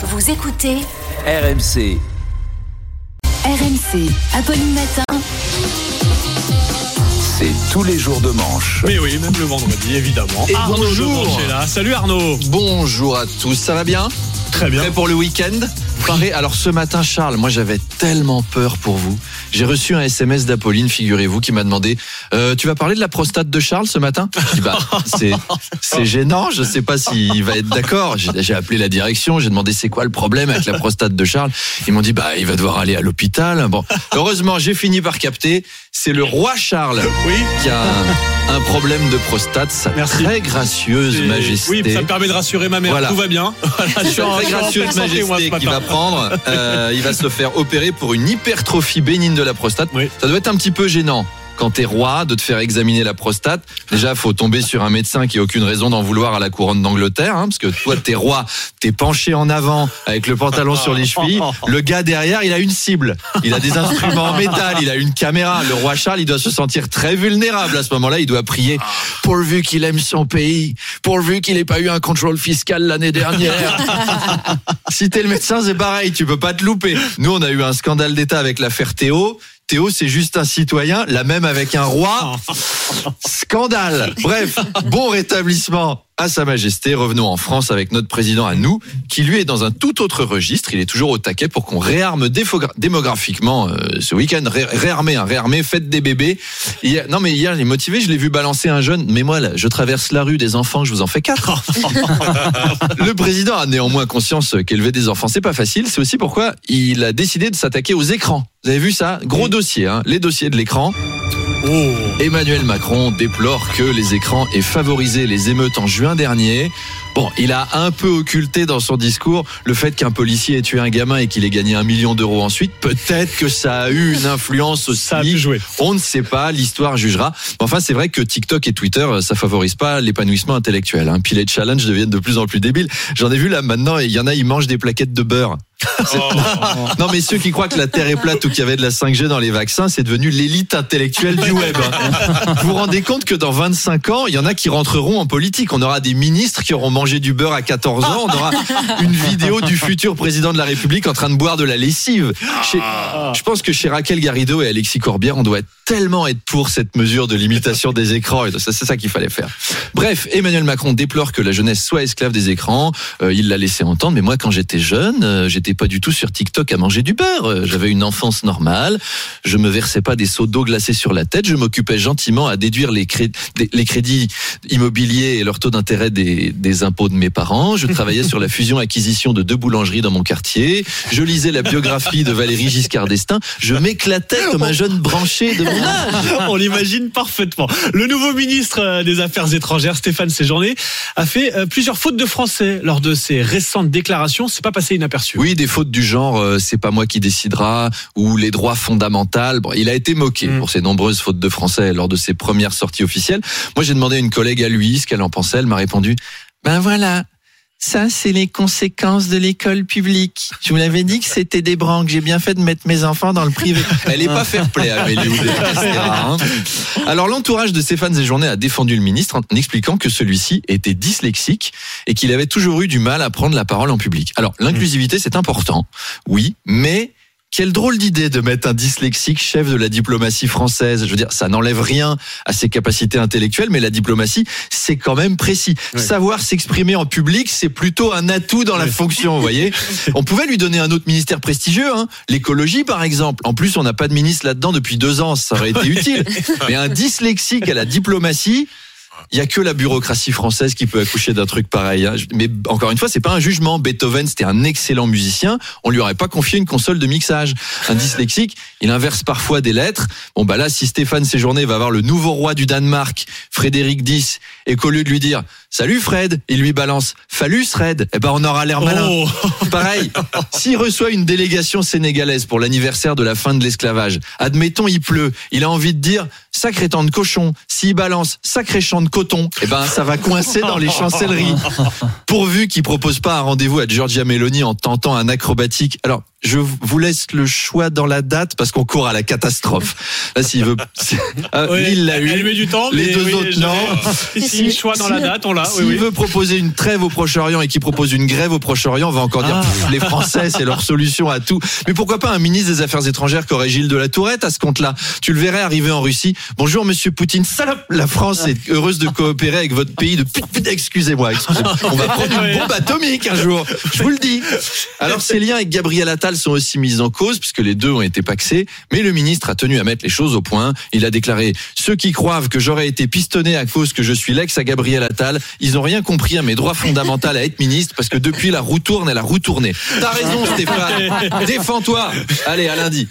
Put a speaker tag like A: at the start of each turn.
A: Vous écoutez
B: RMC.
A: RMC. Apolline Matin.
B: C'est tous les jours de manche.
C: Mais oui, même le vendredi, évidemment.
D: Et
C: Arnaud
D: bonjour.
C: Demanche est là. Salut Arnaud.
D: Bonjour à tous, ça va bien?
C: Très bien.
D: Prêt pour le week-end? Alors ce matin, Charles, moi j'avais tellement peur pour vous. J'ai reçu un SMS d'Apolline, figurez-vous, qui m'a demandé euh, Tu vas parler de la prostate de Charles ce matin? Bah, c'est, gênant, je sais pas s'il va être d'accord. J'ai, appelé la direction, j'ai demandé c'est quoi le problème avec la prostate de Charles? Ils m'ont dit Bah, il va devoir aller à l'hôpital. Bon, heureusement, j'ai fini par capter. C'est le roi Charles
C: Oui.
D: qui a un, problème de prostate. Sa
C: Merci.
D: très gracieuse majesté.
C: Oui, ça me permet de rassurer ma mère.
D: Voilà.
C: Tout va bien. Je suis
D: très gracieuse
C: moi,
D: majesté qui
C: matin.
D: va prendre, euh, il va se faire opérer pour une hypertrophie bénigne de la prostate.
C: Oui.
D: Ça doit être un petit peu gênant. Quand t'es roi, de te faire examiner la prostate, déjà faut tomber sur un médecin qui a aucune raison d'en vouloir à la couronne d'Angleterre, hein, parce que toi t'es roi, t'es penché en avant avec le pantalon sur les chevilles. Le gars derrière, il a une cible, il a des instruments en métal, il a une caméra. Le roi Charles, il doit se sentir très vulnérable à ce moment-là. Il doit prier pourvu qu'il aime son pays, pourvu qu'il ait pas eu un contrôle fiscal l'année dernière. Si t'es le médecin, c'est pareil, tu peux pas te louper. Nous, on a eu un scandale d'État avec l'affaire Théo. Théo, c'est juste un citoyen, la même avec un roi. Scandale. Bref, bon rétablissement à Sa Majesté. Revenons en France avec notre président à nous, qui lui est dans un tout autre registre. Il est toujours au taquet pour qu'on réarme démographiquement euh, ce week-end. Ré- réarmer, hein, réarmer, faites des bébés. Hier- non mais hier, il est motivé. Je l'ai vu balancer un jeune. Mais moi, là, je traverse la rue des enfants, je vous en fais quatre. Le président a néanmoins conscience qu'élever des enfants, c'est pas facile. C'est aussi pourquoi il a décidé de s'attaquer aux écrans. Vous avez vu ça? Gros dossier, hein les dossiers de l'écran.
C: Oh.
D: Emmanuel Macron déplore que les écrans aient favorisé les émeutes en juin dernier. Bon, il a un peu occulté dans son discours le fait qu'un policier ait tué un gamin et qu'il ait gagné un million d'euros ensuite. Peut-être que ça a eu une influence aussi.
C: Ça a jouer.
D: On ne sait pas, l'histoire jugera. Enfin, c'est vrai que TikTok et Twitter, euh, ça favorise pas l'épanouissement intellectuel. Hein. Puis les challenges deviennent de plus en plus débiles. J'en ai vu là maintenant, il y en a, ils mangent des plaquettes de beurre. Non, mais ceux qui croient que la Terre est plate ou qu'il y avait de la 5G dans les vaccins, c'est devenu l'élite intellectuelle du web. Vous vous rendez compte que dans 25 ans, il y en a qui rentreront en politique. On aura des ministres qui auront mangé du beurre à 14 ans. On aura une vidéo du futur président de la République en train de boire de la lessive. Je pense que chez Raquel Garrido et Alexis Corbière, on doit tellement être pour cette mesure de limitation des écrans. C'est ça qu'il fallait faire. Bref, Emmanuel Macron déplore que la jeunesse soit esclave des écrans. Euh, il l'a laissé entendre. Mais moi, quand j'étais jeune, euh, j'étais pas du tout sur TikTok à manger du beurre. Euh, J'avais une enfance normale. Je me versais pas des seaux d'eau glacée sur la tête. Je m'occupais gentiment à déduire les, cré- les crédits immobiliers et leur taux d'intérêt des, des impôts de mes parents. Je travaillais sur la fusion-acquisition de deux boulangeries dans mon quartier. Je lisais la biographie de Valérie Giscard d'Estaing. Je m'éclatais comme un jeune branché de mon âge.
C: On l'imagine parfaitement. Le nouveau ministre euh, des Affaires étrangères, Stéphane Séjourné, a fait euh, plusieurs fautes de français lors de ses récentes déclarations. C'est pas passé inaperçu.
D: Oui, des fautes du genre euh, c'est pas moi qui décidera ou les droits fondamentaux. Bon, il a été moqué
C: Mm.
D: pour ses nombreuses fautes de français lors de ses premières sorties officielles. Moi, j'ai demandé à une collègue à lui ce qu'elle en pensait. Elle m'a répondu Ben voilà. Ça, c'est les conséquences de l'école publique. Je vous l'avais dit que c'était des branques. J'ai bien fait de mettre mes enfants dans le privé. Elle est pas fair play, Amélie hein. Alors, l'entourage de Stéphane Séjourné a défendu le ministre en expliquant que celui-ci était dyslexique et qu'il avait toujours eu du mal à prendre la parole en public. Alors, l'inclusivité, c'est important, oui, mais quelle drôle d'idée de mettre un dyslexique chef de la diplomatie française. Je veux dire, ça n'enlève rien à ses capacités intellectuelles, mais la diplomatie, c'est quand même précis.
C: Oui.
D: Savoir s'exprimer en public, c'est plutôt un atout dans la fonction, vous voyez. On pouvait lui donner un autre ministère prestigieux, hein. l'écologie par exemple. En plus, on n'a pas de ministre là-dedans depuis deux ans, ça aurait été utile. Mais un dyslexique à la diplomatie, il y a que la bureaucratie française qui peut accoucher d'un truc pareil. hein. Mais encore une fois, c'est pas un jugement. Beethoven, c'était un excellent musicien. On lui aurait pas confié une console de mixage. Un dyslexique, il inverse parfois des lettres. Bon bah là, si Stéphane Séjourné va voir le nouveau roi du Danemark, Frédéric X, et qu'au lieu de lui dire Salut Fred, il lui balance Phallus Fred, eh ben on aura l'air malin.
C: Oh.
D: Pareil, s'il reçoit une délégation sénégalaise pour l'anniversaire de la fin de l'esclavage, admettons il pleut, il a envie de dire sacré temps de cochon, s'il balance sacré champ de coton, eh ben ça va coincer dans les chancelleries. Pourvu qu'il propose pas un rendez-vous à Giorgia Meloni en tentant un acrobatique. Alors, je vous laisse le choix dans la date parce qu'on court à la catastrophe. Là, s'il veut, Ah, lui, il l'a
C: elle
D: eu.
C: met du temps.
D: Les
C: mais
D: deux
C: oui,
D: autres, non.
C: Si le choix dans la date, on l'a.
D: S'il
C: oui.
D: veut proposer une trêve au Proche-Orient et qu'il propose une grève au Proche-Orient, on va encore dire
C: Ah.
D: pff, les Français, c'est leur solution à tout. Mais pourquoi pas un ministre des Affaires étrangères qu'aurait Gilles de la Tourette à ce compte-là? Tu le verrais arriver en Russie. Bonjour Monsieur Poutine, salope La France est heureuse de coopérer avec votre pays de excusez-moi, excusez-moi. On va prendre une bombe atomique un jour. Je vous le dis. Alors ses liens avec Gabriel Attal sont aussi mis en cause puisque les deux ont été paxés. Mais le ministre a tenu à mettre les choses au point. Il a déclaré ceux qui croient que j'aurais été pistonné à cause que je suis l'ex à Gabriel Attal, ils ont rien compris à mes droits fondamentaux à être ministre parce que depuis la roue tourne, elle a roue tourné. T'as raison Stéphane. Défends-toi. Allez à lundi.